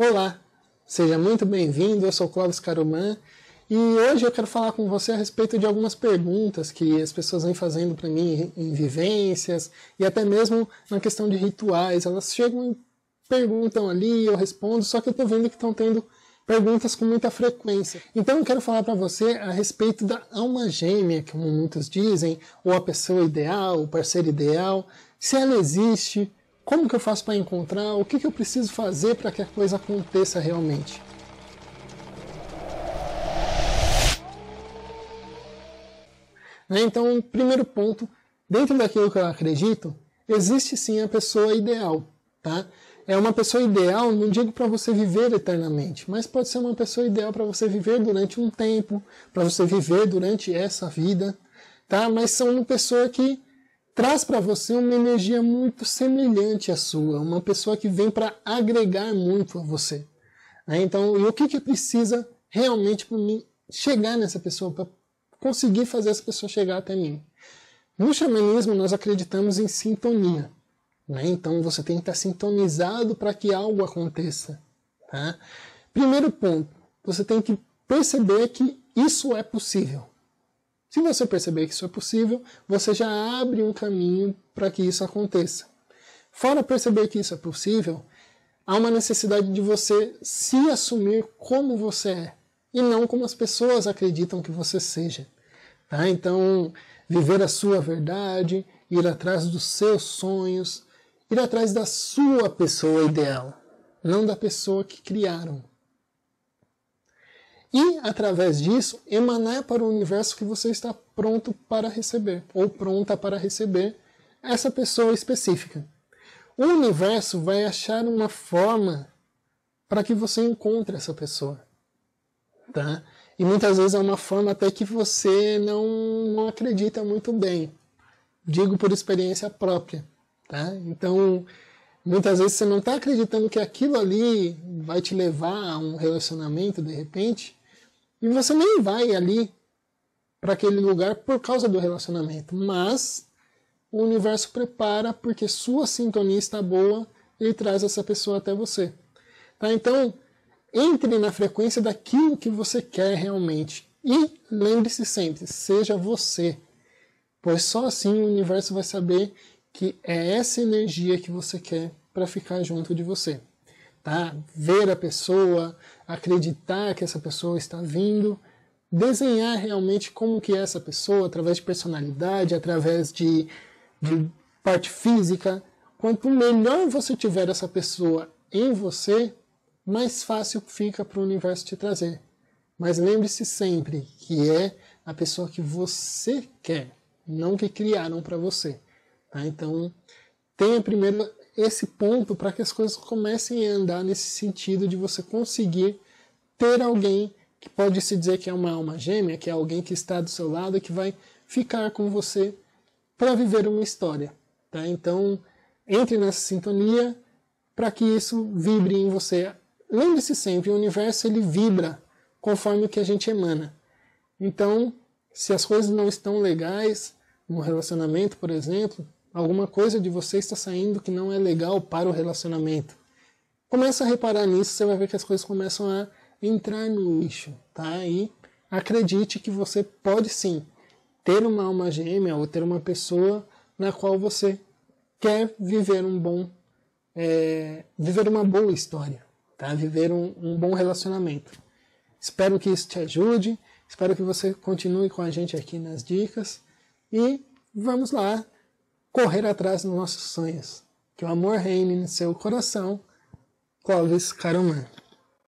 Olá, seja muito bem-vindo. Eu sou Clóvis Caruman e hoje eu quero falar com você a respeito de algumas perguntas que as pessoas vêm fazendo para mim em vivências e até mesmo na questão de rituais. Elas chegam e perguntam ali, eu respondo, só que eu estou vendo que estão tendo perguntas com muita frequência. Então eu quero falar para você a respeito da alma gêmea, como muitos dizem, ou a pessoa ideal, o parceiro ideal, se ela existe, como que eu faço para encontrar? O que, que eu preciso fazer para que a coisa aconteça realmente? Né? Então, primeiro ponto, dentro daquilo que eu acredito, existe sim a pessoa ideal, tá? É uma pessoa ideal, não digo para você viver eternamente, mas pode ser uma pessoa ideal para você viver durante um tempo, para você viver durante essa vida, tá? Mas são uma pessoa que traz para você uma energia muito semelhante à sua, uma pessoa que vem para agregar muito a você. Né? Então, o que, que precisa realmente para mim chegar nessa pessoa, para conseguir fazer essa pessoa chegar até mim? No xamanismo, nós acreditamos em sintonia. Né? Então, você tem que estar sintonizado para que algo aconteça. Tá? Primeiro ponto, você tem que perceber que isso é possível. Se você perceber que isso é possível, você já abre um caminho para que isso aconteça. Fora perceber que isso é possível, há uma necessidade de você se assumir como você é e não como as pessoas acreditam que você seja. Tá? Então, viver a sua verdade, ir atrás dos seus sonhos, ir atrás da sua pessoa ideal, não da pessoa que criaram e, através disso, emanar para o universo que você está pronto para receber, ou pronta para receber essa pessoa específica. O universo vai achar uma forma para que você encontre essa pessoa. Tá? E muitas vezes é uma forma até que você não, não acredita muito bem. Digo por experiência própria. Tá? Então, muitas vezes você não está acreditando que aquilo ali vai te levar a um relacionamento de repente, e você nem vai ali para aquele lugar por causa do relacionamento, mas o universo prepara porque sua sintonia está boa e traz essa pessoa até você. Tá? Então, entre na frequência daquilo que você quer realmente. E lembre-se sempre, seja você. Pois só assim o universo vai saber que é essa energia que você quer para ficar junto de você tá? ver a pessoa, acreditar que essa pessoa está vindo, desenhar realmente como que é essa pessoa, através de personalidade, através de, de parte física. Quanto melhor você tiver essa pessoa em você, mais fácil fica para o universo te trazer. Mas lembre-se sempre que é a pessoa que você quer, não que criaram para você. Tá? Então, tenha primeiro esse ponto para que as coisas comecem a andar nesse sentido de você conseguir ter alguém que pode se dizer que é uma alma gêmea, que é alguém que está do seu lado e que vai ficar com você para viver uma história. Tá? Então, entre nessa sintonia para que isso vibre em você. Lembre-se sempre, o universo ele vibra conforme o que a gente emana. Então, se as coisas não estão legais no relacionamento, por exemplo, alguma coisa de você está saindo que não é legal para o relacionamento. Começa a reparar nisso, você vai ver que as coisas começam a entrar no lixo, tá? E acredite que você pode sim ter uma alma gêmea ou ter uma pessoa na qual você quer viver um bom, é, viver uma boa história, tá? Viver um, um bom relacionamento. Espero que isso te ajude, espero que você continue com a gente aqui nas dicas e vamos lá correr atrás dos nossos sonhos. Que o amor reine no seu coração. Clóvis Caruman.